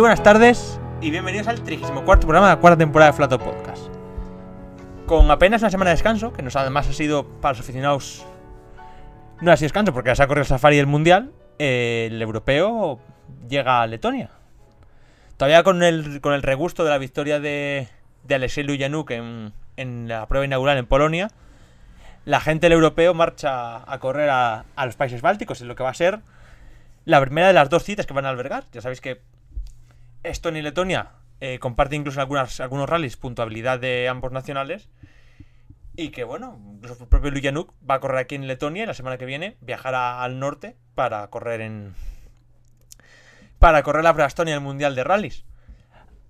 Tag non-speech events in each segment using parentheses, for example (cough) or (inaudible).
buenas tardes y bienvenidos al 34 programa de la cuarta temporada de Flato Podcast. Con apenas una semana de descanso, que nos además ha sido para los aficionados. No ha sido descanso porque se ha corrido el Safari del Mundial, eh, el europeo llega a Letonia. Todavía con el, con el regusto de la victoria de, de Alexei Lujanuk en, en la prueba inaugural en Polonia, la gente del europeo marcha a correr a, a los países bálticos, en lo que va a ser la primera de las dos citas que van a albergar. Ya sabéis que Estonia y Letonia eh, comparten incluso en algunas, algunos rallies puntuabilidad de ambos nacionales. Y que bueno, el propio Lujanuk va a correr aquí en Letonia y la semana que viene viajará al norte para correr en. Para correr la Estonia el Mundial de Rallys.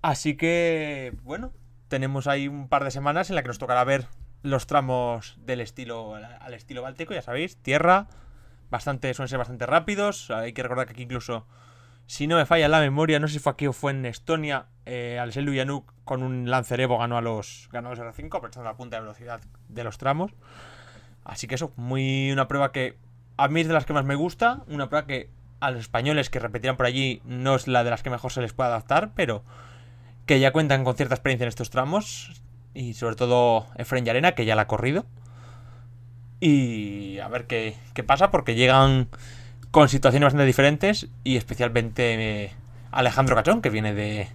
Así que, bueno, tenemos ahí un par de semanas en la que nos tocará ver los tramos del estilo al estilo báltico, ya sabéis, tierra, bastante, suelen ser bastante rápidos. Hay que recordar que aquí incluso, si no me falla la memoria, no sé si fue aquí o fue en Estonia, eh, Alexei Lujanuk con un Lancer Evo ganó a los, ganó a los R5, aprovechando la punta de velocidad de los tramos. Así que eso, muy una prueba que a mí es de las que más me gusta, una prueba que a los españoles que repetirán por allí no es la de las que mejor se les puede adaptar, pero que ya cuentan con cierta experiencia en estos tramos, y sobre todo Efren Arena, que ya la ha corrido. Y a ver qué, qué pasa, porque llegan con situaciones bastante diferentes, y especialmente eh, Alejandro Cachón, que viene de,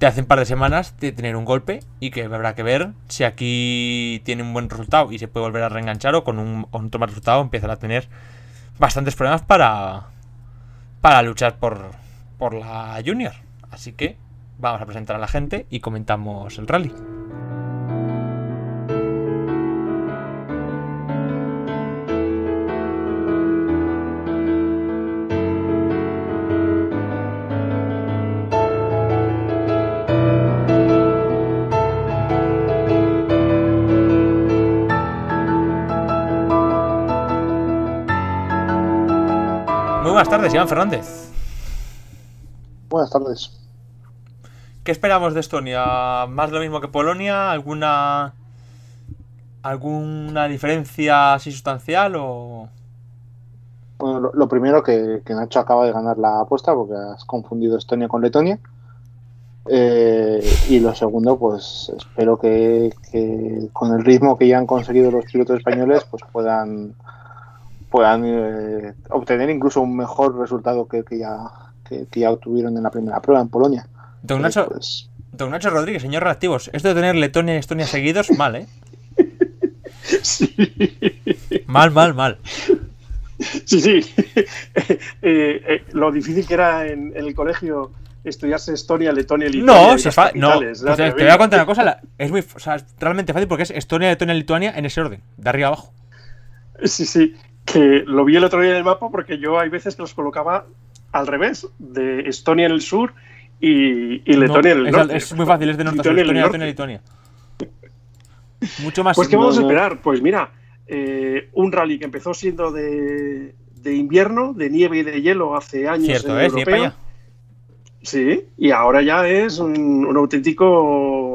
de hace un par de semanas de tener un golpe, y que habrá que ver si aquí tiene un buen resultado y se puede volver a reenganchar, o con un, otro mal resultado empiezan a tener bastantes problemas para, para luchar por, por la Junior. Así que vamos a presentar a la gente y comentamos el rally. Tardes, Iván Fernández. Buenas tardes. ¿Qué esperamos de Estonia? ¿Más lo mismo que Polonia? ¿Alguna alguna diferencia así sustancial o...? Bueno, lo, lo primero que, que Nacho acaba de ganar la apuesta porque has confundido Estonia con Letonia. Eh, y lo segundo, pues espero que, que con el ritmo que ya han conseguido los pilotos españoles, pues puedan puedan eh, obtener incluso un mejor resultado que, que ya que, que ya obtuvieron en la primera prueba en Polonia. Don Entonces, Nacho, pues, don Nacho Rodríguez, señor reactivos. Esto de tener Letonia y Estonia seguidos, (laughs) mal, ¿eh? Sí, Mal, mal, mal. sí. sí. (laughs) Eh, eh, lo difícil que era en, en el colegio estudiarse Estonia, Letonia y Lituania. No, y es fa- no. Pues te, te voy a contar una cosa. la- es muy, o sea, realmente fácil porque es Estonia, Letonia, Lituania en ese orden, de arriba abajo. Sí, sí. Que lo vi el otro día en el mapa porque yo hay veces que los colocaba al revés, de Estonia en el sur y, y Letonia No, en el norte. es muy fácil, es de norte a sur, Estonia, Letonia. Lituania. Mucho más. Pues ¿qué vamos a no, esperar? Pues mira, eh, un rally que empezó siendo de, de invierno, de nieve y de hielo hace años Cierto, en ¿eh? Allá. Sí, y ahora ya es un, un auténtico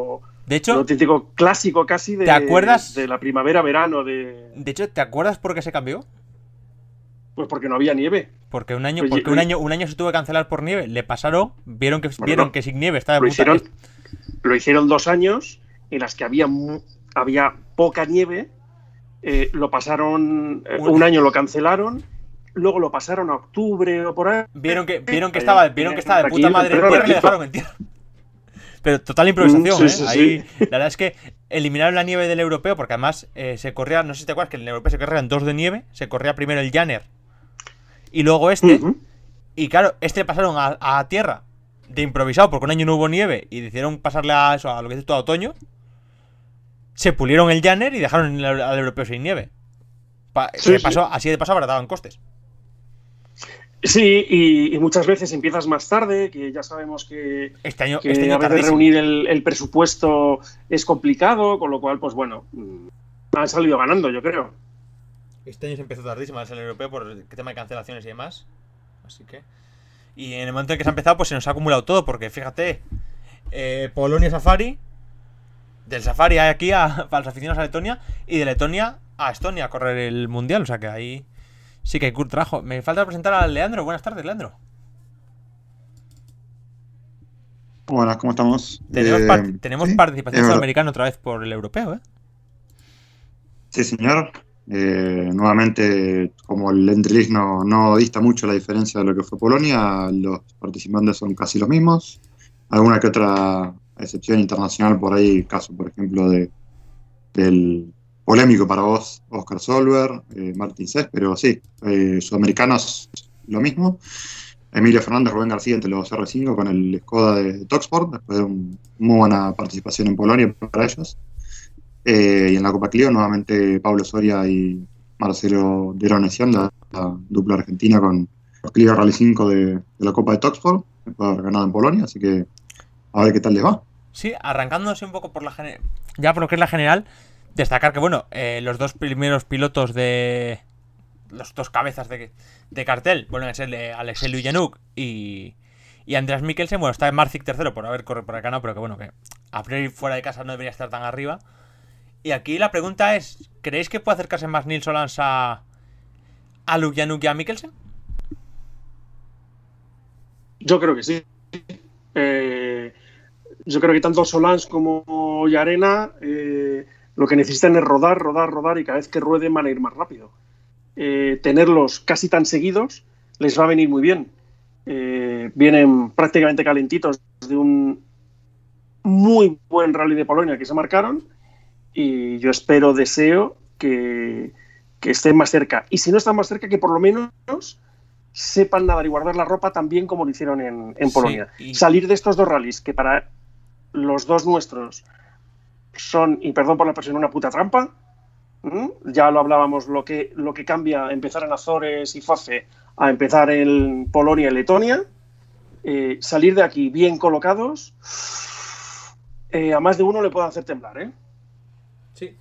De hecho, auténtico clásico casi de, ¿Te acuerdas? de la primavera-verano de de hecho, ¿te acuerdas por qué se cambió? pues porque no había nieve. Porque un año, porque un año, un año se tuvo que cancelar por nieve. Le pasaron, vieron que Bueno, vieron no. que sin nieve estaba Lo puta- hicieron, lo hicieron dos años en las que había había poca nieve. eh, lo pasaron eh, Un- año lo cancelaron. Luego lo pasaron a octubre o por ahí. Vieron que, vieron que estaba, vieron que estaba de puta madre en pero tierra y le dejaron en tierra. Pero total improvisación, Mm, sí, ¿eh? sí, Ahí, sí. la verdad es que eliminaron la nieve del europeo porque además eh, se corría, no sé si te acuerdas que en el europeo se corrían dos de nieve. Se corría primero el Janner y luego este. Y claro, este pasaron a, a tierra de improvisado porque un año no hubo nieve y decidieron pasarle a eso, a lo que dices tú, a otoño. Se pulieron el Janner y dejaron al europeo sin nieve. Pa- Así de paso abarataban costes. Sí, y, y muchas veces empiezas más tarde, que ya sabemos que, Este año, que este año a veces tardísimo. reunir el, el presupuesto es complicado, con lo cual, pues bueno, mm, han salido ganando, yo creo. Este año se empezó tardísimo el europeo por el tema de cancelaciones y demás. Así que. Y en el momento en que se ha empezado, pues se nos ha acumulado todo. Porque fíjate, eh, Polonia Safari. Del Safari hay aquí a, (laughs) para los aficionados a Letonia. Y de Letonia a Estonia a correr el mundial. O sea que ahí sí que hay trabajo. Me falta presentar a Leandro. Buenas tardes, Leandro. Buenas, ¿cómo estamos? Tenemos, Eh, par- tenemos sí, participación es sudamericana otra vez por el europeo, ¿eh? Sí, señor. Eh, nuevamente, como el Entrelist no, no dista mucho la diferencia de lo que fue Polonia, los participantes son casi los mismos. Alguna que otra excepción internacional por ahí, caso, por ejemplo, de del polémico para vos, Oscar Solver, eh, Martín Cés, pero sí, eh, sudamericanos lo mismo. Emilio Fernández, Rubén García entre los R5 con el Skoda de Toxport, después de un- muy buena participación en Polonia para ellos. Eh, y en la Copa Clio, nuevamente Pablo Soria y Marcelo de Ronesian, la, la dupla argentina con los Clio Rally 5 de, de la Copa de Toxport, después de haber ganado en Polonia, así que a ver qué tal les va. Sí, arrancándose un poco por la ya por lo que es la general, destacar que, bueno, eh, los dos primeros pilotos de. Los dos cabezas de, cartel vuelven a ser Alexei Lujanuk y, y Andreas Mikkelsen. Bueno, está en Marzik tercero por haber corrido por acá, no, pero que bueno, que a priori fuera de casa no debería estar tan arriba. Y aquí la pregunta es: ¿creéis que puede acercarse más Nils Solans a, a Lujanuk y a Mikkelsen? Yo creo que sí. Eh, yo creo que tanto Solans como Yarena eh, lo que necesitan es rodar, rodar, rodar y cada vez que rueden van a ir más rápido. Eh, tenerlos casi tan seguidos les va a venir muy bien. Eh, vienen prácticamente calentitos de un muy buen rally de Polonia que se marcaron y yo espero, deseo que, que estén más cerca. Y si no están más cerca, que por lo menos sepan nadar y guardar la ropa tan bien como lo hicieron en, en Sí, Polonia. y- Salir de estos dos rallies, que para los dos nuestros son, y perdón por la expresión, una puta trampa. Ya lo hablábamos, lo que, lo que cambia empezar en Azores y Fafe a empezar en Polonia y Letonia. Eh, salir de aquí bien colocados, eh, a más de uno le puede hacer temblar, ¿eh? Sí.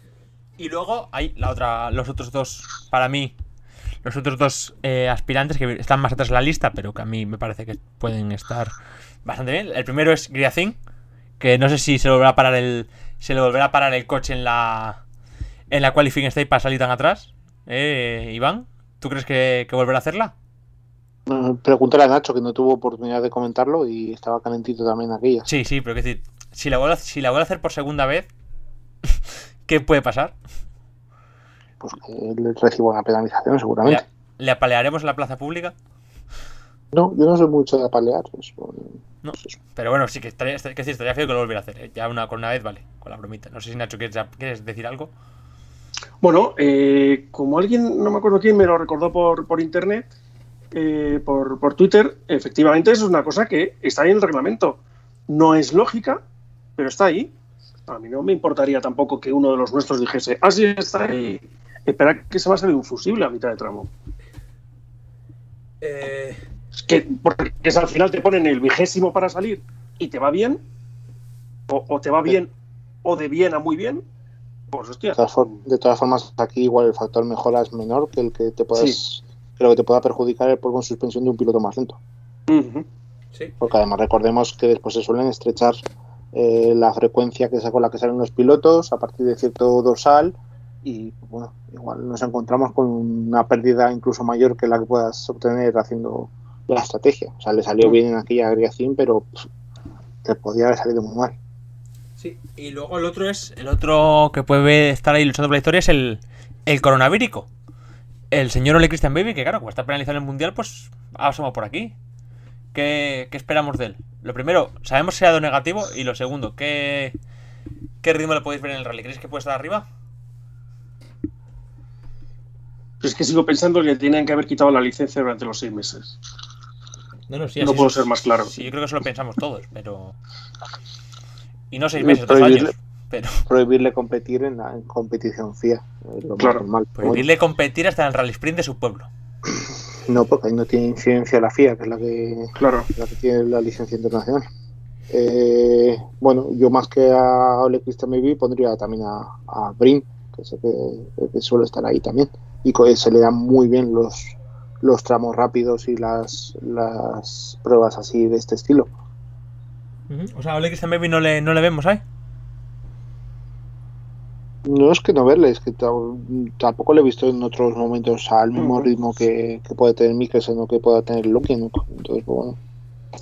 Y luego hay la otra, los otros dos, para mí, los otros dos eh, aspirantes que están más atrás en la lista, pero que a mí me parece que pueden estar bastante bien. El primero es Griazin, que no sé si se le volverá a parar el, se le volverá a parar el coche en la, en la qualifying stage para salir tan atrás. Eh, Iván, ¿tú crees que, que volverá a hacerla? Eh, Pregúntale a Nacho que no tuvo oportunidad de comentarlo y estaba calentito también aquella. Sí, sí, pero es decir, si la vuelve a, si la vuelve a hacer por segunda vez, (laughs) ¿qué puede pasar? Pues que él reciba una penalización seguramente. ¿Le, le apalearemos en la plaza pública? No, yo no soy mucho de apalear. bueno, No. Pero bueno, sí que estaría, estaría, que estaría feo que lo volviera a hacer. ¿eh? Ya una con una vez, vale, con la bromita. No sé si Nacho quieres, quieres decir algo. Bueno, eh, como alguien, no me acuerdo quién, me lo recordó por, por internet, eh, por, por Twitter, efectivamente es una cosa que está ahí en el reglamento. No es lógica, pero está ahí. A mí no me importaría tampoco que uno de los nuestros dijese, ah, sí, está ahí. Espera que se va a salir un fusible a mitad de tramo. Es que, porque es al final te ponen el vigésimo para salir y te va bien, o, o te va bien, o de bien a muy bien, pues hostia. de, todas for- de todas formas, aquí igual el factor mejora es menor que el que te puedas, que lo que te pueda perjudicar el polvo en suspensión de un piloto más lento. Sí. Porque además recordemos que después se suelen estrechar eh, la frecuencia que es con la que salen los pilotos a partir de cierto dorsal y bueno, igual nos encontramos con una pérdida incluso mayor que la que puedas obtener haciendo la estrategia. O sea, le salió bien en aquella agregación, pero pff, te podía haber salido muy mal. Sí, y luego el otro es. El otro que puede estar ahí luchando por la historia es el, el coronavírico. El señor Ole Christian Baby, que claro, como está penalizado en el mundial, pues ha asomado por aquí. ¿Qué, qué esperamos de él? Lo primero, sabemos si ha dado negativo. Y lo segundo, ¿qué, ¿qué ritmo le podéis ver en el rally? ¿Creéis que puede estar arriba? Es que sigo pensando que le tienen que haber quitado la licencia durante los seis meses. No, no, sí, No así puedo es. ser más claro. Sí, yo creo que eso lo pensamos todos, pero. Y no seis meses, dos prohibirle- años. Pero Prohibirle competir en la en competición FIA. Es lo más Claro. normal. Prohibirle competir hasta en el rally sprint de su pueblo. no, porque ahí no tiene incidencia la FIA, que es la que Claro. la que tiene la licencia internacional. Eh, bueno, yo más que a Ole Christian Maybe pondría también a, a Brin, que sé que, que suele estar ahí también. Y se le dan muy bien los, los tramos rápidos y las, las pruebas así de este estilo. O sea, a Ole Christian Baby no le, no le vemos ahí. No es que no verle, es que ta- tampoco le he visto en otros momentos al mismo ritmo que, que puede tener Mikkelsen o que pueda tener Lukin. Entonces, pues, bueno,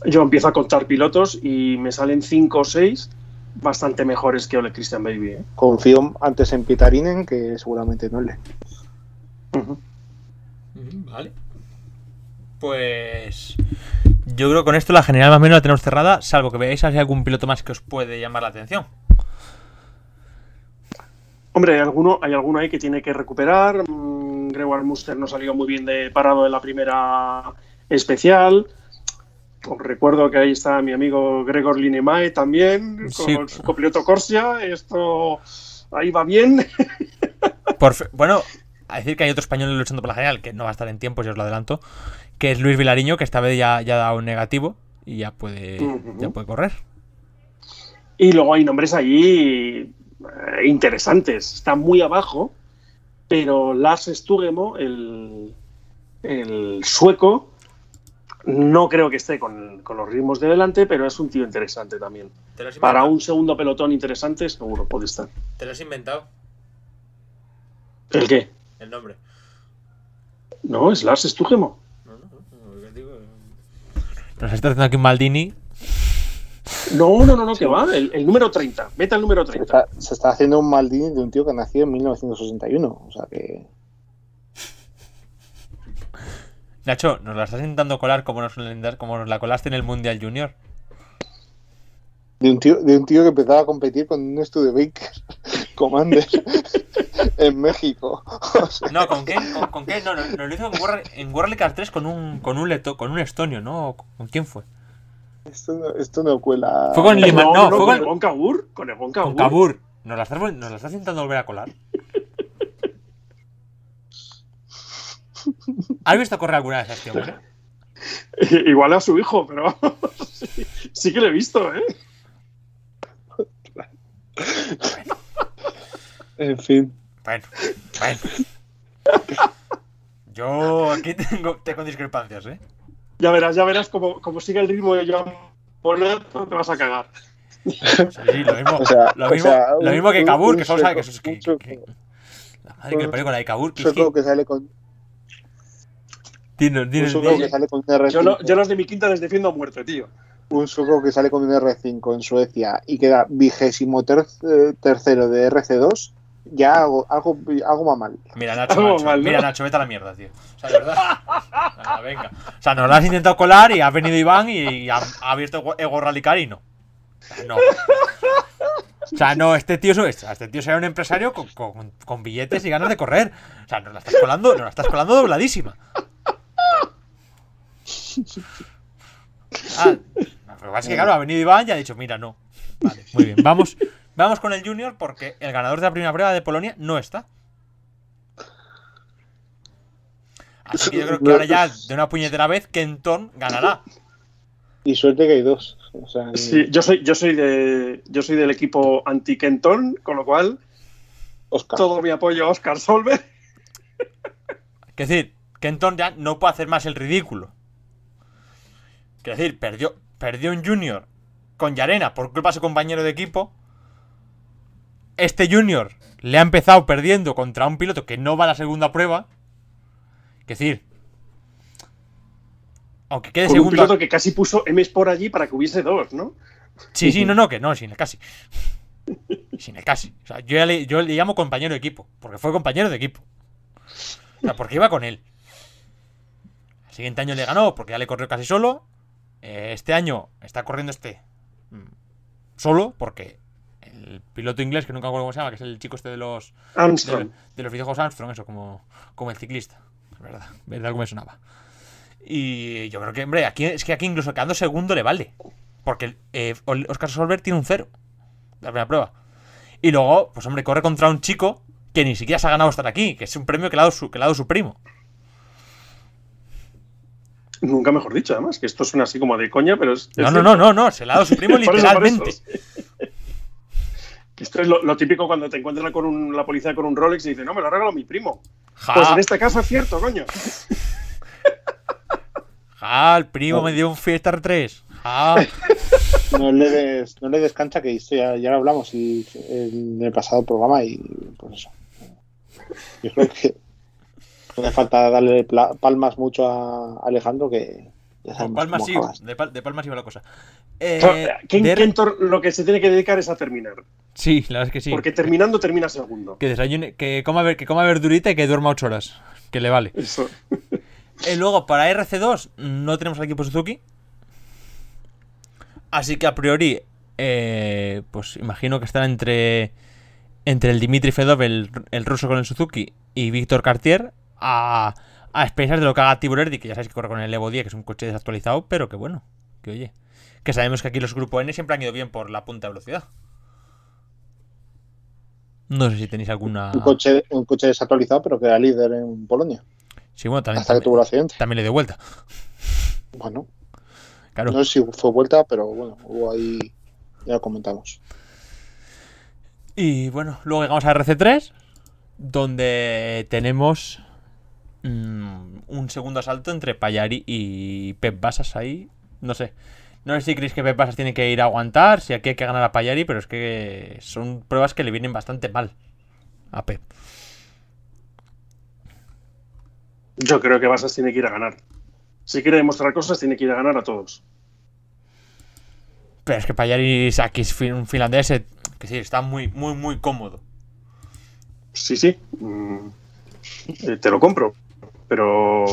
yo empiezo a contar pilotos y me salen 5 o 6 bastante mejores que Ole Christian Baby. ¿eh? Confío antes en Pitarinen que seguramente no le. Vale. Pues. Yo creo que con esto la general más o menos la tenemos cerrada, salvo que veáis si hay algún piloto más que os puede llamar la atención. Hombre, hay alguno, hay alguno ahí que tiene que recuperar. Mm, Gregor Muster no salió muy bien de parado en la primera especial. Os recuerdo que ahí está mi amigo Gregor Linemae también, con Sí. su copiloto Corsia. Esto ahí va bien. Por fe- bueno, a decir que hay otro español luchando por la general, que no va a estar en tiempo, si os lo adelanto, que es Luis Vilariño, que esta vez ya, ya ha dado un negativo y ya puede, ya puede correr. Y luego hay nombres allí eh, interesantes. Está muy abajo, pero Lars Stugemo, el, el sueco, no creo que esté con, con los ritmos de delante, pero es un tío interesante también. ¿Te lo has Para un segundo pelotón interesante, seguro puede estar. ¿Te lo has inventado? ¿El qué? El nombre. No, es Lars Stugemo. No, no, no, digo, Nos está haciendo aquí un Maldini. No, no, no, no, que va. El, el número 30. Vete al número Se 30. está, se está haciendo un Maldini de un tío que nació en 1961. O sea que. Nacho, nos la estás intentando colar como nos, como nos la colaste en el Mundial Junior. De un tío, de un tío que empezaba a competir con un Studebaker Commander (laughs) en México. O sea, No, ¿con qué? ¿Con, con qué? No, no, nos lo hizo en World, en World Cup 3 con un, con un leto, con un estonio, ¿no? ¿Con quién fue? esto, no, esto no cuela. Fue con Lima- no, fue con con- el Gon Kabur, Con el Gon Con Kabur. Kabur. Nos la estás, nos la estás intentando volver a colar. ¿Has visto correr alguna a este hombre? (laughs) Igual a su hijo, pero sí, sí que lo he visto, ¿eh? En fin. Bueno, bueno. (laughs) Yo aquí tengo, tengo discrepancias, ¿eh? Ya verás, ya verás cómo, cómo sigue el ritmo de Joan Bonnet, no te vas a cagar. Sí, sí, lo mismo, (laughs) O sea, lo o mismo, sea, lo mismo que un- Kabur, que solo sabe que eso es que, que- La madre que me parió con la de Kabur. Que Un es que... sale con, Dinos, un dinos, sueco dinos. que sale con un R5. Yo, lo- yo los de mi quinta les defiendo a muerte, tío. un sueco que sale con un R5 en Suecia y queda vigésimo ter- tercero de RC2, ya algo, algo, algo va mal. Mira, (laughs) Nacho, Algo Nacho, mal, ¿no? mira, Nacho, vete a la mierda, tío. O sea, de verdad. Venga. O sea, nos lo has intentado colar y ha venido Iván y ha, ha abierto Ego- Ego Rallycar y no. O sea, no. O sea, no, este tío, es- este tío será un empresario con, con- con billetes y ganas de correr. O sea, nos la estás colando, nos la estás colando dobladísima. Ah, lo que pasa es que, claro, ha venido Iván y ha dicho, mira, no. Vale, muy bien. Vamos, vamos con el Junior porque el ganador de la primera prueba de Polonia no está. Así que yo creo que ahora ya, de una puñetera vez, Kenton ganará. Y suerte que hay dos. O sea, Sí, yo soy, yo soy de, yo soy del equipo anti-Kenton, con lo cual Oscar. todo mi apoyo a Oscar Solver. Es decir, Kenton ya no puede hacer más el ridículo. Quiero decir, perdió, perdió un Junior con Yarena por culpa de su compañero de equipo. Este Junior le ha empezado perdiendo contra un piloto que no va a la segunda prueba. Es decir, aunque quede Con un segundo. piloto que casi puso M por allí para que hubiese dos, ¿no? Sí, sí, no, no, que no, sin el casi. (laughs) Sin el casi. O sea, yo, ya le, yo le llamo compañero de equipo, porque fue compañero de equipo. O sea, porque iba con él. El siguiente año le ganó, porque ya le corrió casi solo. Eh, este año está corriendo este mm, solo, porque el piloto inglés, que nunca me acuerdo cómo se llama, que es el chico este de los, Armstrong. de los videojuegos Armstrong, eso, como, como el ciclista. Es verdad, (laughs) verdad como me sonaba. Y yo creo que, hombre, aquí es que aquí incluso quedando segundo le vale. Porque eh, Oscar Solver tiene un cero. La primera prueba. Y luego, pues hombre, corre contra un chico que ni siquiera se ha ganado estar aquí, que es un premio que le ha dado su, que le ha dado su primo. Nunca mejor dicho, además, que esto suena así como de coña, pero es. No, no, no, no, no, se le ha dado su primo (laughs) literalmente. (laughs) Esto es lo, lo típico cuando te encuentran con un- la policía con un Rolex y dice, no, me lo ha regalado mi primo. Ja, Pues en este caso es cierto, coño. (laughs) ja, el primo me dio un Fiesta R3. Ja. (laughs) No le des, no le des cancha, que esto ya, ya lo hablamos y, en el pasado programa y pues eso. Yo creo que no hace falta darle palmas mucho a Alejandro que, Ya palmas cómo sí, de, pal- de palmas iba la cosa. Eh, Kentor lo que se tiene que dedicar es a terminar. Sí, la verdad es que sí. Porque terminando termina segundo. Que desayune, que coma, ver- que coma verdurita y que duerma 8 horas. Que le vale. Eso. Y (laughs) luego, para RC2, no tenemos al equipo Suzuki. Así que a priori, eh, pues imagino que estará entre, entre el Dimitri Fedov, el, el ruso con el Suzuki, y Víctor Cartier a, a expensas de lo que haga Tiburerdi, que ya sabéis que corre con el Evo 10, que es un coche desactualizado, pero que bueno, que oye. Que sabemos que aquí los Grupo N siempre han ido bien por la punta de velocidad. No sé si tenéis alguna. Un coche, un coche desactualizado, pero que era líder en Polonia. Sí, bueno, también, Hasta que tuvo el accidente. también le dio vuelta. Bueno, Claro. no sé si fue vuelta, pero bueno, hubo ahí. Ya lo comentamos. Y bueno, luego llegamos a RC3, donde tenemos mm, un segundo asalto entre Payari y Pep Basas ahí. No sé. No sé si creéis que Pep Basas tiene que ir a aguantar, si aquí hay que ganar a Payari, pero es que son pruebas que le vienen bastante mal a Pep. Yo creo que Basas tiene que ir a ganar. Si quiere demostrar cosas, tiene que ir a ganar a todos. Pero es que Payari aquí es un finlandés eh, que sí, está muy, muy, muy cómodo. Sí, sí. Mm, eh, te lo compro. Pero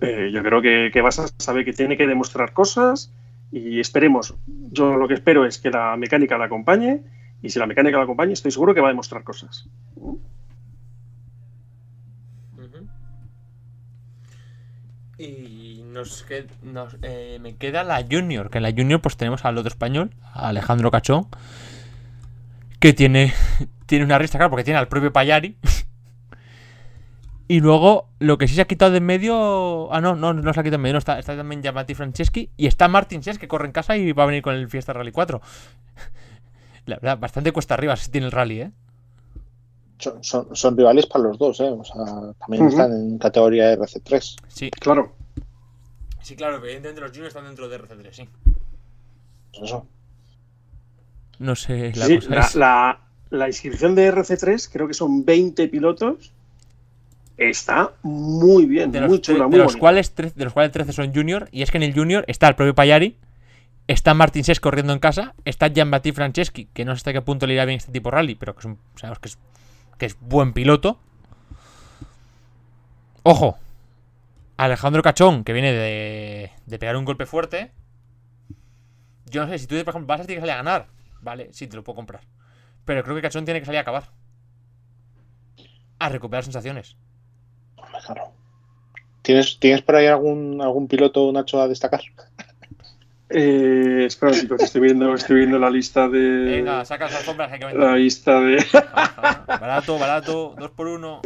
eh, yo creo que, que Basas sabe que tiene que demostrar cosas y esperemos. Yo lo que espero es que la mecánica la acompañe y si la mecánica la acompaña, estoy seguro que va a demostrar cosas. Y nos, eh, me queda la Junior, que en la Junior pues tenemos al otro español, Alejandro Cachón, que tiene, (laughs) tiene una rista, claro, porque tiene al propio Payari. (laughs) y luego, lo que sí se ha quitado de en medio... Ah, no, no, no se ha quitado de en medio, no, está, está también Yamati Franceschi y está Martin Sess, que corre en casa y va a venir con el Fiesta Rally 4. (laughs) La verdad, bastante cuesta arriba si tiene el rally, ¿eh? Son, son, son rivales para los dos, ¿eh? O sea, también están en categoría RC3. Sí, Claro. sí, claro, evidentemente los Juniors están dentro de RC3, sí. Pues eso. No sé, la Sí, cosa la, es... la- la inscripción de RC3, creo que son 20 pilotos. Está muy bien, de los, chula, de muy los bonita. cuales, tre- de los cuales 13 son junior. Y es que en el junior está el propio Payari, está Martin Sess corriendo en casa, está Gianbatti Franceschi, que no sé hasta qué punto le irá bien este tipo de rally, pero que es un- sabemos que es, que es buen piloto. Ojo, Alejandro Cachón, que viene de, de pegar un golpe fuerte. Yo no sé, si tú, por ejemplo, vas a tener que salir a ganar, vale, sí, te lo puedo comprar. Pero creo que Cachón tiene que salir a acabar. A recuperar sensaciones. Claro. ¿Tienes, ¿Tienes por ahí algún, algún piloto, Nacho, a destacar? Eh, espera, un chico, que estoy viendo, estoy viendo la lista de. Venga, saca las alfombras, hay que vender. la lista de. Ajá, (laughs) Barato, barato, dos por uno.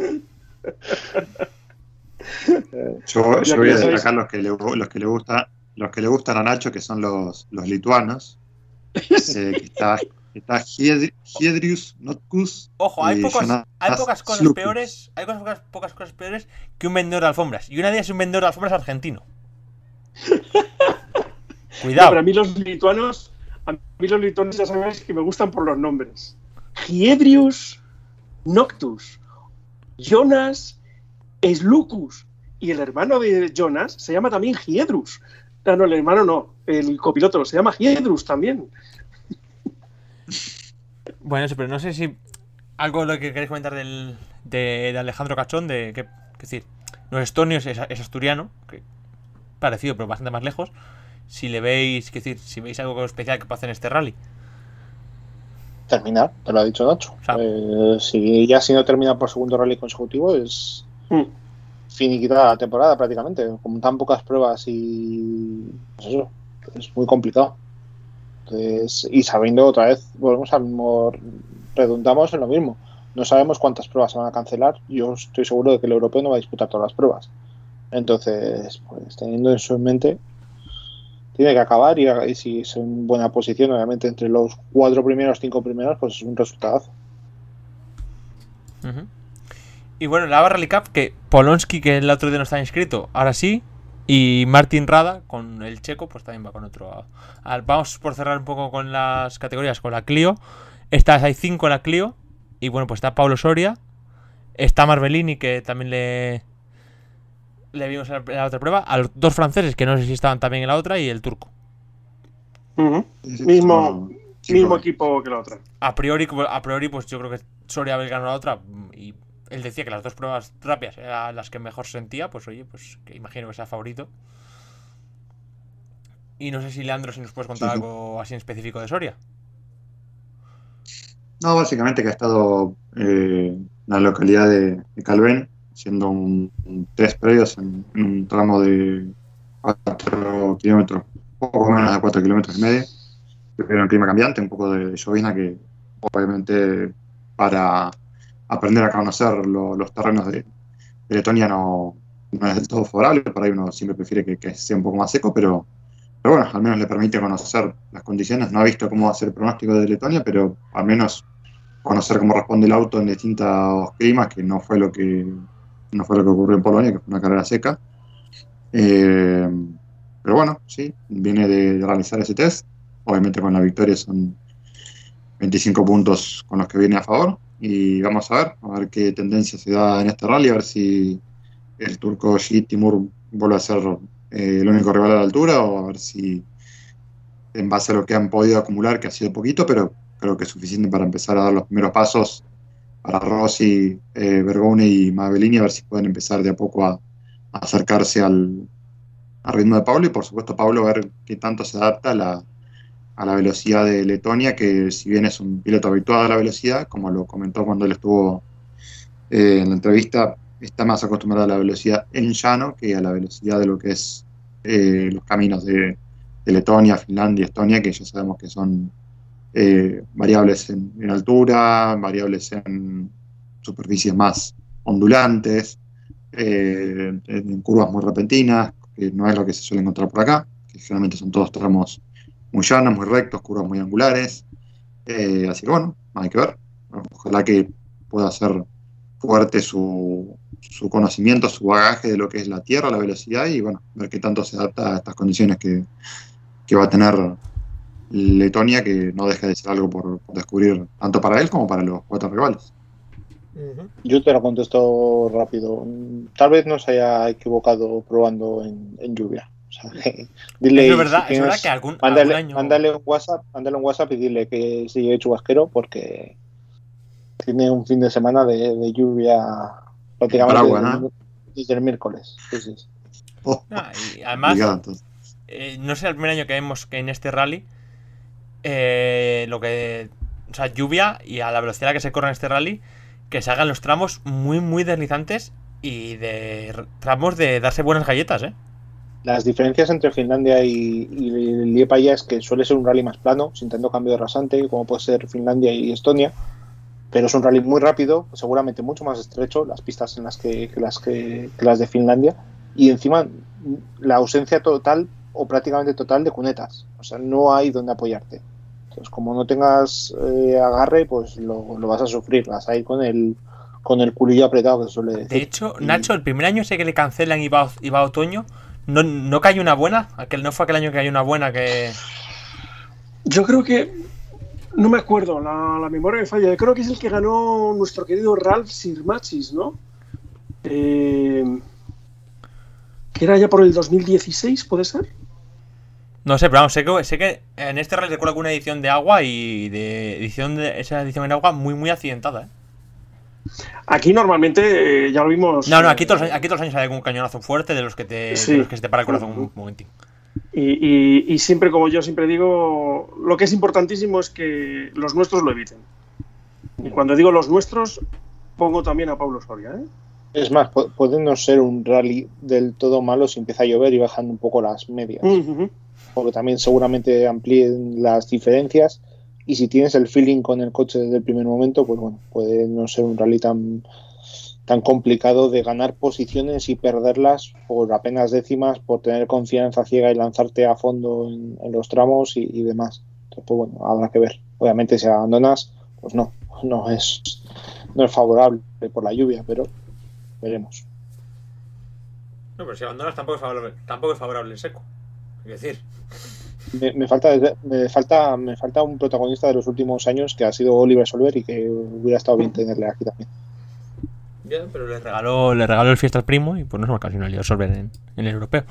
Yo, voy a destacar los que le, los que le gusta, los que le gustan a Nacho, que son los, los lituanos. Eh, que está, está Hied- Hiedrius Notkus. Ojo, hay y pocas, Jonas hay pocas cosas Slupus. peores. Hay cosas, pocas, pocas cosas peores que un vendedor de alfombras. Y una de ellas es un vendedor de alfombras argentino. (laughs) No, Cuidado. pero a mí los lituanos, a mí los lituanos ya sabéis que me gustan por los nombres. Hiedrius Noctus, Jonas Slucus y el hermano de Jonas se llama también Hiedrus. Ah, no, el hermano no, el copiloto se llama Hiedrus también. Bueno, eso, pero no sé si. Algo lo que queréis comentar del, de, de Alejandro Cachón, de que. decir, no es estonio, es, es asturiano. Que, parecido, pero bastante más lejos. Si le veis, que decir, si veis algo especial que pasa en este rally. Terminar, te lo ha dicho Nacho. O sea- Eh, si ya si no termina por segundo rally consecutivo, es Mm. finiquitada la temporada prácticamente. Con tan pocas pruebas y. Pues eso, es muy complicado. Entonces, y sabiendo otra vez, volvemos al mismo. Redundamos en lo mismo. No sabemos cuántas pruebas se van a cancelar. Yo estoy seguro de que el europeo no va a disputar todas las pruebas. Entonces, pues teniendo eso en mente, tiene que acabar y, si es en buena posición, obviamente entre los cuatro primeros, cinco primeros, pues es un resultado. Y bueno, la Rally Cup, que Polonsky, que el otro día no estaba inscrito, ahora sí. Y Martin Rada, con el checo, pues también va con otro. Vamos por cerrar un poco con las categorías, con la Clio. Estas hay cinco en la Clio. Y bueno, pues está Pablo Soria. Está Marbellini, que también le. le vimos en la otra prueba, a los dos franceses, que no sé si estaban también en la otra, y el turco. Mismo- Mismo equipo que la otra. A priori, a priori, pues yo creo que Soria había ganado la otra. Y él decía que las dos pruebas rápidas eran las que mejor sentía. Pues oye, pues que imagino que sea favorito. Y no sé si Leandro, si nos puedes contar Sí, sí. algo así en específico de Soria. No, básicamente que ha estado eh, en la localidad de, de Calven, haciendo un, un test previos en, en un tramo de 4 kilómetros, poco menos de 4 kilómetros y medio. Pero en clima cambiante, un poco de llovizna que obviamente para aprender a conocer lo- los terrenos de, Letonia no, es del todo favorable, por ahí uno siempre prefiere que, que sea un poco más seco, pero, pero bueno, al menos le permite conocer las condiciones. No ha visto cómo va a ser el pronóstico de Letonia, pero al menos conocer cómo responde el auto en distintos climas, que no fue lo que no fue lo que ocurrió en Polonia, que fue una carrera seca. Eh, pero bueno, sí, viene de, de realizar ese test. Obviamente con la victoria son 25 puntos con los que viene a favor. Y vamos a ver, a ver qué tendencia se da en este rally, a ver si el turco Jit Timur vuelve a ser eh, el único rival a la altura, o a ver si en base a lo que han podido acumular, que ha sido poquito, pero creo que es suficiente para empezar a dar los primeros pasos para Rossi, eh, Bergone y Mabellini, a ver si pueden empezar de a poco a, a acercarse al, al ritmo de Pablo. Y por supuesto Pablo a ver qué tanto se adapta a la, a la velocidad de Letonia, que si bien es un piloto habituado a la velocidad, como lo comentó cuando él estuvo eh, en la entrevista, está más acostumbrado a la velocidad en llano que a la velocidad de lo que es eh, los caminos de, Letonia, Finlandia, Estonia, que ya sabemos que son eh, variables en, altura, variables en superficies más ondulantes, en, en curvas muy repentinas, que no es lo que se suele encontrar por acá, que generalmente son todos tramos muy llanos, muy rectos, curvas muy angulares. Eh, así que bueno, hay que ver. Ojalá que pueda ser fuerte su, su conocimiento, su bagaje de lo que es la tierra, la velocidad y bueno, ver qué tanto se adapta a estas condiciones que, que va a tener Letonia, que no deja de ser algo por, por descubrir tanto para él como para los cuatro rivales. Yo te lo contesto rápido. Tal vez no se haya equivocado probando en, en lluvia. O (laughs) sea, dile, es verdad, si es verdad tienes- que algún, mándale, algún año. mándale un WhatsApp, mándale un WhatsApp y dile que se lleve chubasquero porque tiene un fin de semana de, de lluvia prácticamente Paraguas, desde, ¿no? el- desde el miércoles. Sí, sí. (laughs) Oh, y además, eh, no sé el primer año que vemos que en este rally eh, lo que o sea lluvia y a la velocidad a la que se corre en este rally que se hagan los tramos muy muy deslizantes y de tramos de darse buenas galletas eh Las diferencias entre Finlandia y, y Liepaja es que suele ser un rally más plano, sin tanto cambio de rasante, como puede ser Finlandia y Estonia, pero es un rally muy rápido, seguramente mucho más estrecho, las pistas en las que, que las que, que las de Finlandia, y encima la ausencia total o prácticamente total de cunetas, o sea, no hay donde apoyarte. Entonces, como no tengas eh, agarre, pues lo, lo vas a sufrir, vas a ir con el con el culillo apretado que se suele decir. de hecho Nacho el primer año sé que le cancelan y va, y va otoño no, no cayó una buena aquel no fue aquel año que cayó una buena que Yo creo que. No me acuerdo, la, la memoria me falla. Yo creo que es el que ganó nuestro querido Ralph Sirmachis, ¿no? Eh, que era ya por el 2016, ¿puede ser? no sé pero vamos sé que sé que en este rally recuerdo que una edición de agua y de edición de esa edición en agua muy muy accidentada eh Aquí normalmente, eh, ya lo vimos. No, no, aquí eh, todos, los años- aquí todos los años hay algún cañonazo fuerte de los que te, Sí. de los que se te para el corazón un momentín. Y, y- y siempre, como yo siempre digo, lo que es importantísimo es que los nuestros lo eviten. Y cuando digo los nuestros, pongo también a Pablo Soria. ¿eh? Es más, pu- puede no ser un rally del todo malo si empieza a llover y bajan un poco las medias. Ujú. porque también seguramente amplíen las diferencias y si tienes el feeling con el coche desde el primer momento, pues bueno, puede no ser un rally tan tan complicado de ganar posiciones y perderlas por apenas décimas, por tener confianza ciega y lanzarte a fondo en, en los tramos y, demás. Entonces, pues bueno, habrá que ver. Obviamente si abandonas, pues no, no es no es favorable por la lluvia, pero veremos. No, pero si abandonas tampoco es favorable, tampoco es favorable el seco. Es decir, Me, me falta me falta me falta un protagonista de los últimos años que ha sido Oliver Solver y que hubiera estado bien tenerle aquí también. Ya, pero le regaló, le regaló el fiesta al primo y pues no se marcó sino el Solver en, en el europeo.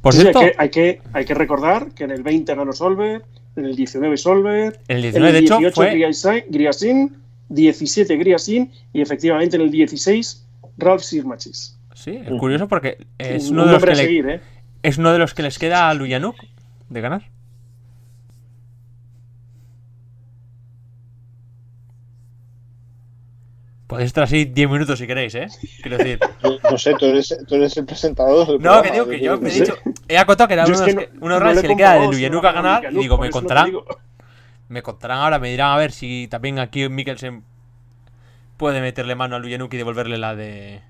Por Sí, cierto, hay, que, hay, que, hay que recordar que en el 20 ganó Solver, en el 19 Solver, en el en 19 el de hecho 18 fue Griasin, Griasin, 17 Griasin y efectivamente en el 16 Ralph Sirmachis. Sí, es curioso porque es Un uno, de los nombre que a le- seguir, ¿eh? es uno de los que les queda a Luyanuk de ganar. Podéis estar así 10 minutos si queréis, ¿eh? Quiero decir. (laughs) No sé, tú eres, tú eres el presentador. del No, que digo que yo no he dicho. He acotado que era uno que no- uno le que le queda de Luyanuk no ganar. Y digo, me contarán. Me contarán ahora, me dirán a ver si también aquí Mikkelsen puede meterle mano a Luyanuk y devolverle la de.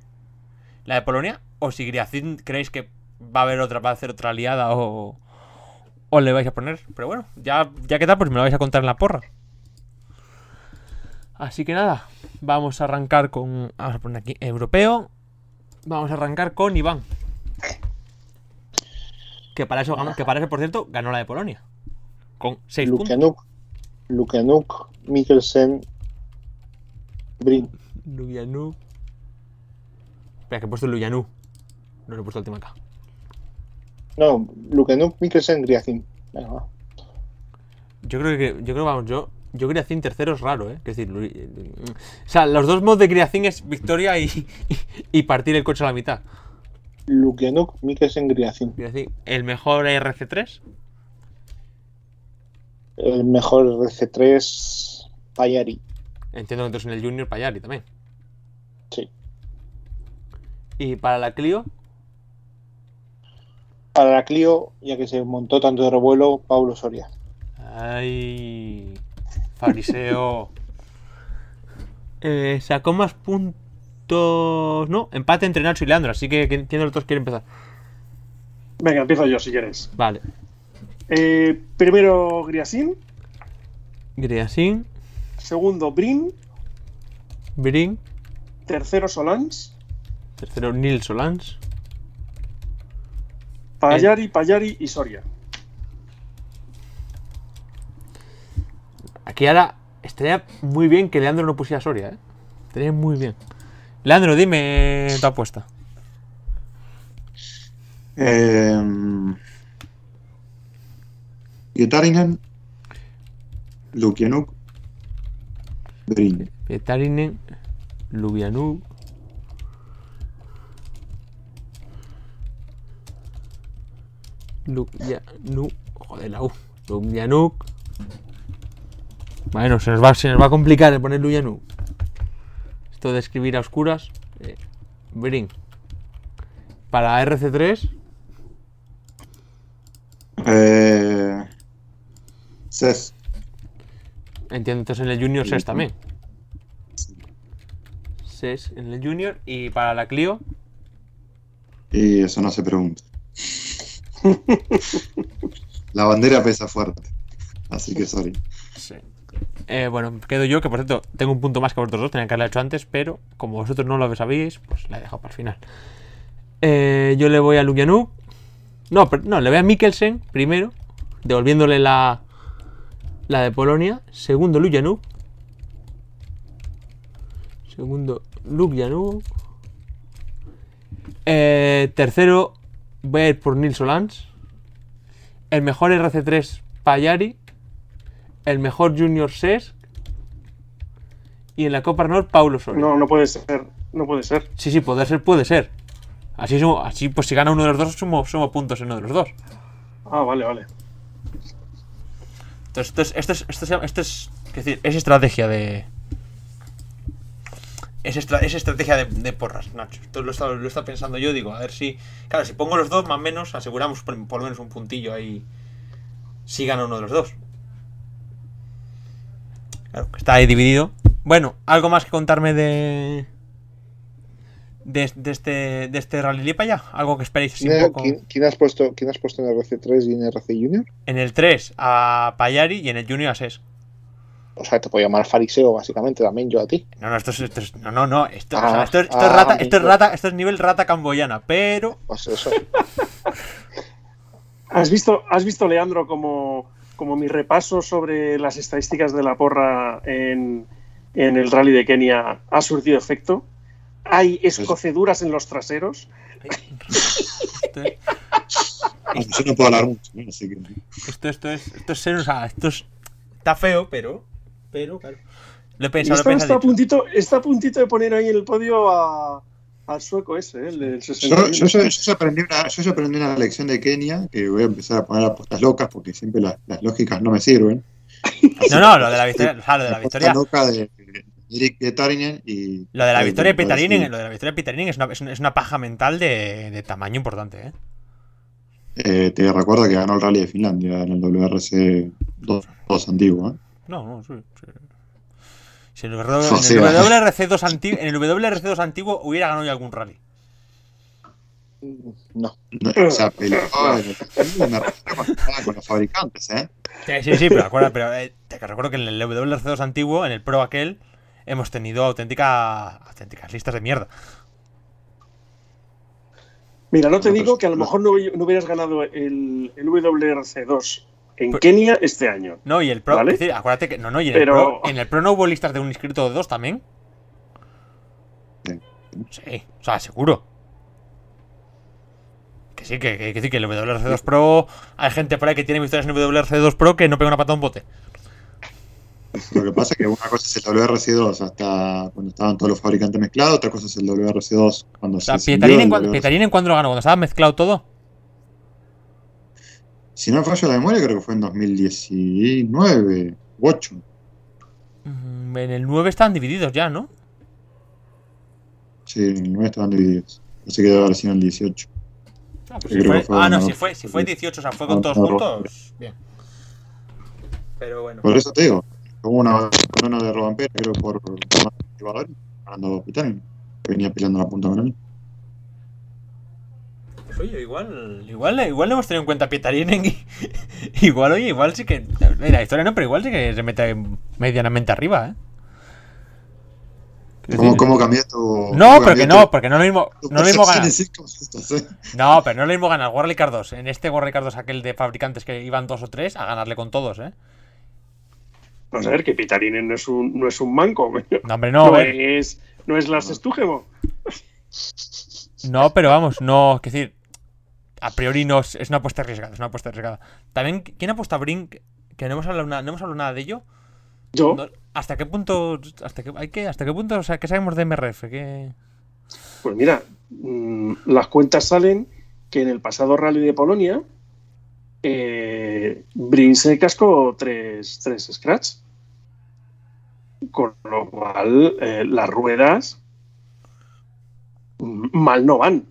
La de Polonia. O si Griazin creéis que va a haber otra, va a hacer otra aliada o. O le vais a poner. Pero bueno, ya, ya que tal, pues me lo vais a contar en la porra. Así que nada, vamos a arrancar con. Vamos a poner aquí europeo. Vamos a arrancar con Iván. Que para eso ganó, que para eso, por cierto, ganó la de Polonia. Con 6 puntos. Lukenuk, Mikkelsen, Brin. Luyanu. Espera, que he puesto Luyanu. No le he puesto el tema acá. No, Lukenuk, Mikkelsen, Griazin. Venga, va. Yo creo que. Yo creo, vamos, yo. Yo Griacin tercero es raro, ¿eh? Es decir, o sea, los dos mods de Griacin es victoria y, y, y partir el coche a la mitad. Lukenuk, Mikkelsen, Griazin. El mejor RC3. El mejor RC3, Payari. Entiendo que entonces en el Junior Payari también. Sí. Y para la Clio, Para la Clio, ya que se montó tanto de revuelo, Pablo Soria. Ay, fariseo. (laughs) Eh, sacó más puntos. No, empate entre Nacho y Leandro, así que ¿quién de los dos quiere empezar? Venga, empiezo yo si quieres. Vale. Eh, primero Griasin, Griasin, segundo Brin, Brin, tercero Solans, tercero Nil Solans. Payari, Payari y Soria. Aquí ahora estaría muy bien que Leandro no pusiera Soria, ¿eh? Estaría muy bien. Leandro, dime tu apuesta. Eh, Getarinen, Lukianuk, Brin. Petarinen, Lubianuk. Lubianuk. Joder, la U. Lubianuk. Bueno, se nos va, se nos va a complicar el poner Lubianuk. Esto de escribir a oscuras. Eh, Brin. Para RC3, Eh, entiendo entonces en el Junior SES también. SES en el Junior. Y para la Clio, y eso no se pregunta. La bandera pesa fuerte, así que sorry. Sí. Eh, bueno, quedo yo, que por cierto, tengo un punto más que vosotros dos, tenía que haberlo hecho antes, pero como vosotros no lo sabíais, pues la he dejado para el final. Eh, yo le voy a Lugianuk. No, pero- no, le voy a Mikkelsen primero, devolviéndole la, la de Polonia. Segundo, Lugianuk. Segundo, Lugianuk. Eh, tercero, voy a ir por Nils Solans. El mejor RC3, Payari el mejor Junior SES y en la Copa Arnold Paulo Soria. No, no puede ser. No puede ser. Sí, sí, puede ser, puede ser. Así, sumo- así pues si gana uno de los dos, sumo, sumo puntos en uno de los dos. Ah, vale, vale. Entonces, esto es, esto es, esto es, esto es, es decir, es estrategia de... Es, estra- es estrategia de, de porras, Nacho. Esto lo he, estado, lo estado pensando yo, digo, a ver si... Claro, si pongo los dos, más o menos, aseguramos por, por lo menos un puntillo ahí. Si gana uno de los dos. Claro, que está ahí dividido. Bueno, ¿algo más que contarme de... De, de este, de este Rally Lipa ya? ¿Algo que esperéis así un ¿Quién, poco? quién- quién has puesto, ¿Quién has puesto en RC3 y en RC Junior? En el 3 a Payari y en el Junior a Ses. O sea, te puedo llamar fariseo, básicamente, también yo a ti. No, no, esto es, esto es- no, no, no, esto, o Ah, sea, esto, es- esto ah, es rata, esto es rata, esto es nivel rata camboyana, pero Pues eso. (laughs) ¿Has visto, has visto Leandro, como, como mi repaso sobre las estadísticas de la porra en, en el rally de Kenia ha surtido efecto? hay escoceduras en los traseros. Esto que. esto, esto es, esto es ser, o sea, esto es, está feo, pero, pero, claro. Lo he pensado, lo he está, está, a puntito, está a puntito de poner ahí en el podio a, al sueco ese, ¿eh? el del Yo, 61. yo, yo- yo ya aprendí una, yo ya aprendí una lección de Kenia que voy a empezar a poner apuestas locas porque siempre las, las lógicas no me sirven. (laughs) No, no, lo de la victoria, sea, lo de la victoria, loca de, de Eric Petarinen y. lo de la victoria de Petarinen, lo de la victoria de Petarinen es una, es una, es una paja mental de, de tamaño importante, ¿eh? Eh, te recuerdo que ganó el Rally de Finlandia en el WRC 2, 2 antiguo. ¿eh? No, no, sí, sí. Si en el, W- O en sea. el WRC2 antiguo, en el WRC2 antiguo hubiera ganado ya algún rally. No. No, O sea, peleó me refiero con los fabricantes, ¿eh? Sí, sí, sí, pero, acuerda, pero eh, te recuerdo que en el WRC2 antiguo, en el Pro aquel, hemos tenido auténtica, auténticas listas de mierda. Mira, no te digo pues, que a lo mejor no hubieras ganado el, el WRC2 en Kenia este año. No, y el Pro, ¿Vale? es decir, acuérdate que no, no, y en, Pero- el Pro, en el Pro no hubo listas de un inscrito o de dos también. Sí. O sea, seguro. Que sí, que, que, que sí, que el WRC2 Pro, hay gente por ahí que tiene victorias en el WRC2 Pro que no pega una pata a un bote. Lo que pasa es que una cosa es el WRC2 hasta cuando estaban todos los fabricantes mezclados, otra cosa es el WRC2 cuando O sea, se cuando, el WRC2. Pietarinen cuando lo ganó, cuando estaba mezclado todo. Si no me fallo la memoria, creo que fue en 2019 u 8. Mm, En el 9 estaban divididos ya, ¿no? Sí, en el 9 estaban divididos. Así que debe haber sido en el 18. Ah, pues si fue- fue ah, no, ganador. si fue, si fue 18, o sea, fue con No, todos no, juntos. Bien. Pero bueno. Por eso te digo, hubo una corona de Robampera, creo, por por más motivador, ganando Pitani, que venía peleando la punta con él. Pues oye, igual, igual, igual le hemos tenido en cuenta a Pietarinen y (laughs) igual, oye, igual sí que. La historia no, pero igual sí que se mete medianamente arriba, ¿eh? ¿Cómo, cómo cambió tu.? No, cómo pero que cambió no, porque no es lo mismo, no lo mismo ganar. eh? No, pero no es lo mismo ganar Warley Card 2 en este Warley Card 2 aquel de fabricantes que iban dos o tres a ganarle con todos, ¿eh? Vamos a ver que Pitarinen no es un, no es un manco. (laughs) No, hombre, no, No, ver. es, no es Lars Stúgemo. No, pero vamos, no, es decir, a priori no es, es una apuesta arriesgada, es una apuesta arriesgada. También, ¿quién ha puesto a Brink? Que no hemos hablado nada, no hemos hablado nada de ello. Yo, ¿Hasta qué punto, hasta qué, hay que, hasta qué punto, o sea, qué sabemos de MRF? ¿Qué... pues mira, mm, las cuentas salen que en el pasado rally de Polonia, eh, Brin se cascó tres, tres scratch. Con lo cual, eh, las ruedas mm, mal no van.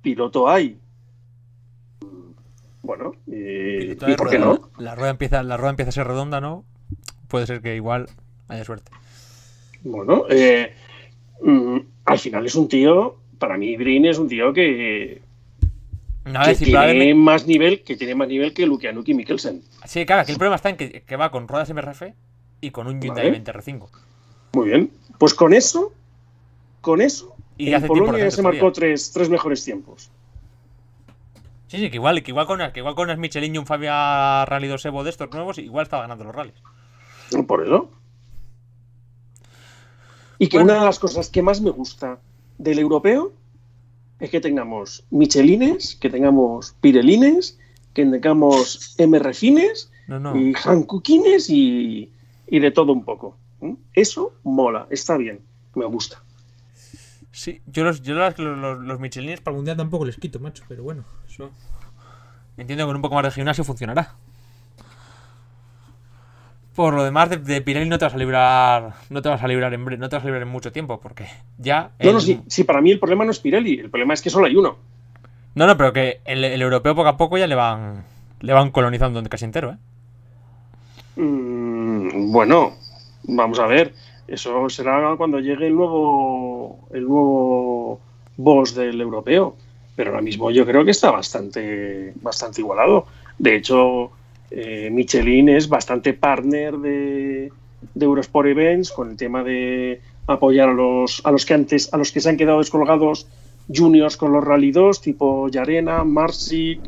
Piloto hay. Bueno, y, ¿y por qué no? La rueda empieza, la rueda empieza a ser redonda, ¿no? Puede ser que igual haya suerte. Bueno, eh, mm, al final es un tío, para mí Brin es un tío que, No, que tiene más nivel, que tiene más nivel que Lukianuk y Mikkelsen. Sí, claro, aquí el problema está en que, que va con ruedas MRF y con un Hyundai Vale. 20 R5. Muy bien. Pues con eso, con eso, Y en Polonia se marcó tres, tres mejores tiempos. Sí, sí, que igual, que igual con que igual con Michelin y un Fabia Rally 2 Evo de estos nuevos, igual estaba ganando los rallies. Por eso. Y que Bueno. una de las cosas que más me gusta del europeo es que tengamos Michelines, que tengamos Pirelines, que tengamos MRFines No, no. y Hankukines y, y de todo un poco. ¿Mm? Eso mola, está bien, me gusta. Sí, yo los, yo los, los, los Michelines para algún día tampoco les quito, macho, pero bueno, eso. Entiendo que con un poco más de gimnasio funcionará. Por lo demás, de, de Pirelli no te vas a librar. No te vas a librar en no te vas a librar en mucho tiempo, porque ya. No, no, sí, sí, para mí el problema no es Pirelli, el problema es que solo hay uno. No, no, pero que el, el europeo poco a poco ya le van. Le van colonizando casi entero, ¿eh? Mm, bueno, vamos a ver. Eso será cuando llegue el nuevo, el nuevo boss del europeo. Pero ahora mismo yo creo que está bastante, bastante igualado. De hecho, eh, Michelin es bastante partner de, de Eurosport Events con el tema de apoyar a los, a los que antes, a los que se han quedado descolgados juniors con los Rally 2, tipo Yarena, Marsic,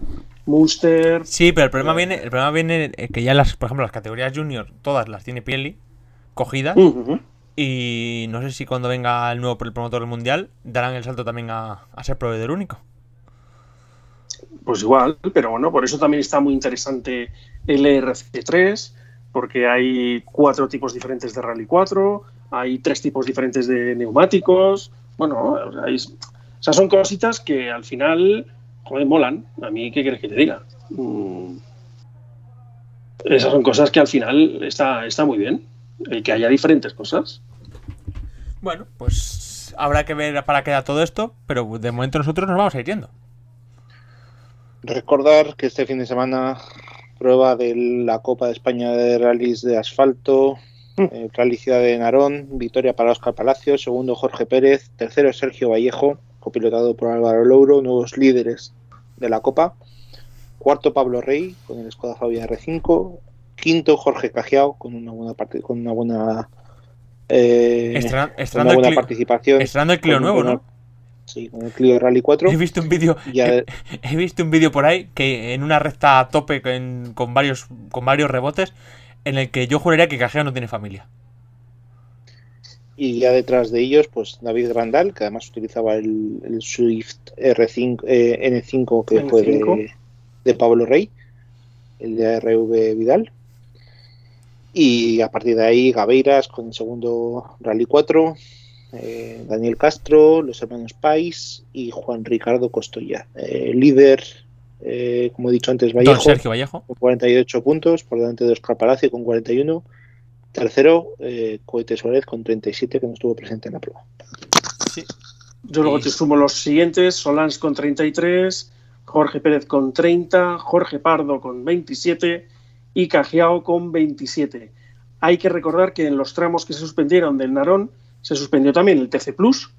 Munster. Sí, pero el problema viene, el problema viene eh, que ya las, por ejemplo, las categorías junior, todas las tiene Pirelli cogidas. Y no sé si cuando venga el nuevo promotor del mundial darán el salto también a, ser proveedor único. Pues igual, pero bueno, por eso también está muy interesante el ERC3, porque hay cuatro tipos diferentes de Rally 4, hay tres tipos diferentes de neumáticos. Bueno, hay- o sea, son cositas que al final, joder, molan. A mí, ¿qué quieres que te diga? Mm, esas son cosas que al final está, está muy bien. El que haya diferentes cosas. Bueno, pues habrá que ver para qué da todo esto, pero de momento nosotros nos vamos a ir yendo. Recordar que este fin de semana prueba de la Copa de España de rallies de asfalto, eh, Rally Ciudad de Narón, victoria para Óscar Palacios, segundo Jorge Pérez, tercero Sergio Vallejo, copilotado por Álvaro Louro, nuevos líderes de la Copa, cuarto Pablo Rey con el Skoda Fabia R5, quinto Jorge Cajiao con una buena parte, con una buena eh, con una el buena Clio, participación. estrenando el Clio nuevo, ¿no? Sí, con el Clio Rally 4. He visto un vídeo (laughs) he visto un vídeo por ahí que en una recta a tope con, con varios con varios rebotes en el que yo juraría que Cajeo no tiene familia. Y ya detrás de ellos, pues David Grandal, que además utilizaba el, el Swift R5, eh, N5 que fue N5. de, de Pablo Rey, el de RV Vidal. Y a partir de ahí, Gaveiras con el segundo Rally 4, eh, Daniel Castro, los hermanos Pais y Juan Ricardo Costoya. Eh, líder, eh, como he dicho antes, Don Vallejo, Sergio Vallejo. con 48 puntos, por delante de Oscar Palacio con 41. Tercero, eh, Cohete Suárez con 37, que no estuvo presente en la prueba. Sí. Yo luego te sumo los siguientes: Solans con 33, Jorge Pérez con 30, Jorge Pardo con 27 y Cajiao con 27. Hay que recordar que en los tramos que se suspendieron del Narón se suspendió también el TC Plus,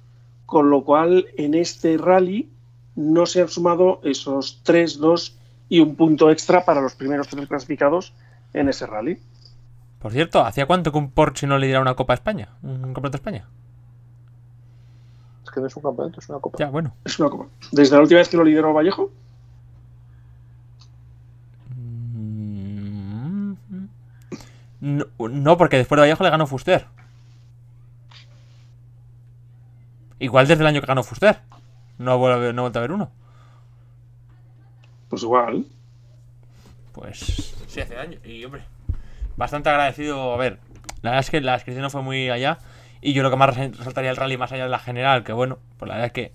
con lo cual en este rally no se han sumado esos 3, 2 y un punto extra para los primeros tres clasificados en ese rally. Por cierto, ¿hacía cuánto que un Porsche no le diera una Copa a España? ¿Un campeonato de España? Es que no es un campeonato, es una copa. Ya, bueno. Es una copa. Desde la última vez que lo lideró Vallejo, Mm, No, no, porque después de Vallejo le ganó Fuster. Igual desde el año que ganó Fuster. No ha vuelto a ver, no vuelto a ver uno. pues igual. Pues sí, hace años. Y hombre, bastante agradecido. A ver, la verdad es que la descripción no fue muy allá. Y yo lo que más res- resaltaría el rally más allá de la general, que bueno, pues la verdad es que.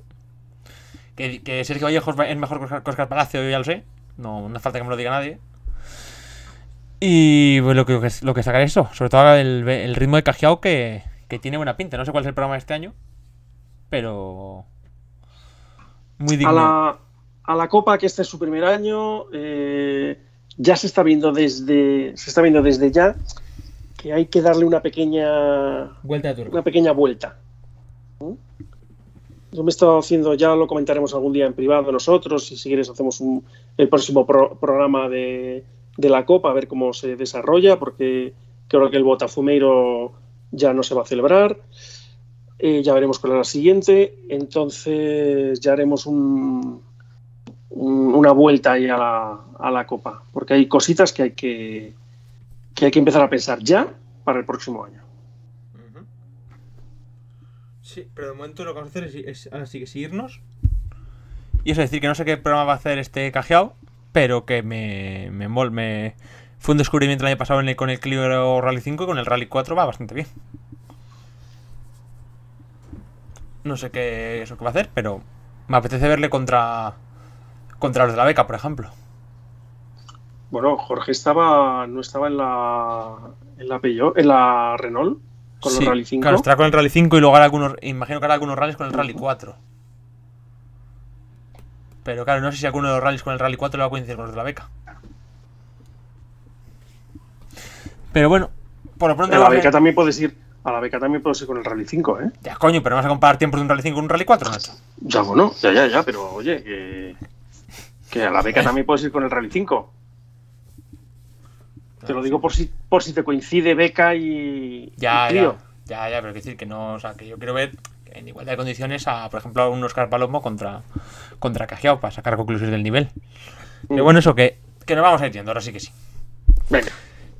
Que, que Sergio Vallejo es mejor que Oscar Palacio, yo ya lo sé. No, no hace falta que me lo diga nadie. Y pues, lo que, lo que sacaré es eso, sobre todo el, el ritmo de Cajiao que, que tiene buena pinta. No sé cuál es el programa de este año, pero. Muy digno. a la, a la Copa, que este es su primer año, eh, ya se está viendo desde se está viendo desde ya que hay que darle una pequeña Vuelta de turno. una pequeña vuelta. ¿Mm? Yo me he estado haciendo, ya lo comentaremos algún día en privado nosotros, y si quieres hacemos un, el próximo pro- programa de, de la Copa, a ver cómo se desarrolla, porque creo que el Botafumeiro ya no se va a celebrar. Eh, ya veremos cuál es la siguiente. Entonces ya haremos un, un- una vuelta ahí a la, a la Copa, porque hay cositas que hay que, que hay que empezar a pensar ya para el próximo año. Sí, pero de momento lo que vamos a hacer es, es- ahora sí que seguirnos. Y eso es decir, que no sé qué programa va a hacer este cajeado, pero que me, me, me- Fue un descubrimiento el año pasado en el- con el Clio Rally 5 y con el Rally 4 va bastante bien. No sé qué es lo que va a hacer, pero me apetece verle contra contra los de la beca, por ejemplo. Bueno, Jorge estaba, no estaba en la, en la Peugeot, en la Renault, con Sí, los Rally 5. Claro, estará con el Rally 5 y luego hará algunos. Imagino que hará algunos rallies con el Rally 4. Pero claro, no sé si alguno de los rallies con el Rally 4 le va a coincidir con los de la beca. Pero bueno, por lo pronto. a la beca también puedes ir, a la beca también puedes ir con el Rally 5, ¿eh? Ya, coño, pero vamos a comparar tiempos de un Rally 5 con un Rally 4, Nacho. Ya, bueno, ya, ya, ya, pero oye, que, que a la beca también puedes ir con el Rally 5. Te lo digo por si, por si te coincide beca y, Ya, y ya. Ya, ya, pero quiero decir que no. O sea, que yo quiero ver en igualdad de condiciones a, por ejemplo, a un Oscar Palomo contra, contra Cajiao para sacar conclusiones del nivel. Pero Mm. bueno, eso que, que nos vamos a ir yendo, ahora sí que sí. Venga,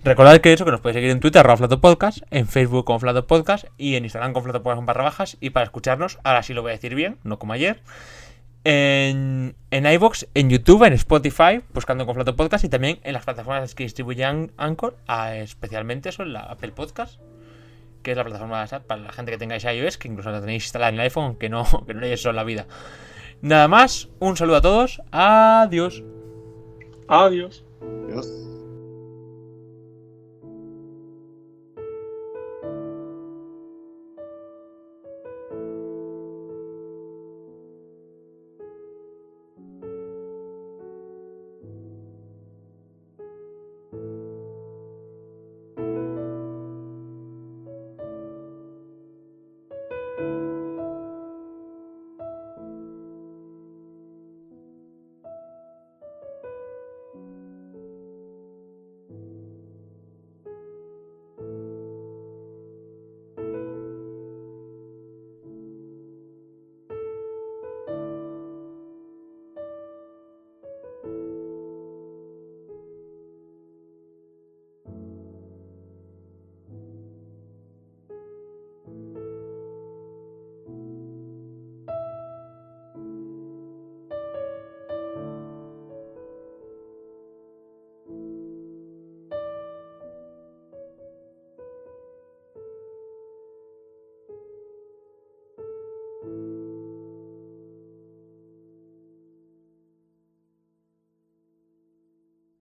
Recordad que eso, que nos podéis seguir en Twitter, arroba Flato Podcast, en Facebook como Flato Podcast y en Instagram como Flato Podcast barra bajas. Y para escucharnos, ahora sí lo voy a decir bien, no como ayer, en, en iVoox, en YouTube, en Spotify, buscando con Flato Podcast y también en las plataformas que distribuyen Anchor, a- especialmente eso en la Apple Podcast, que es la plataforma para la gente que tengáis iOS, que incluso la tenéis instalada en el iPhone, que no, (laughs) que no eso en la vida. Nada más, un saludo a todos, adiós. Adiós. Adiós.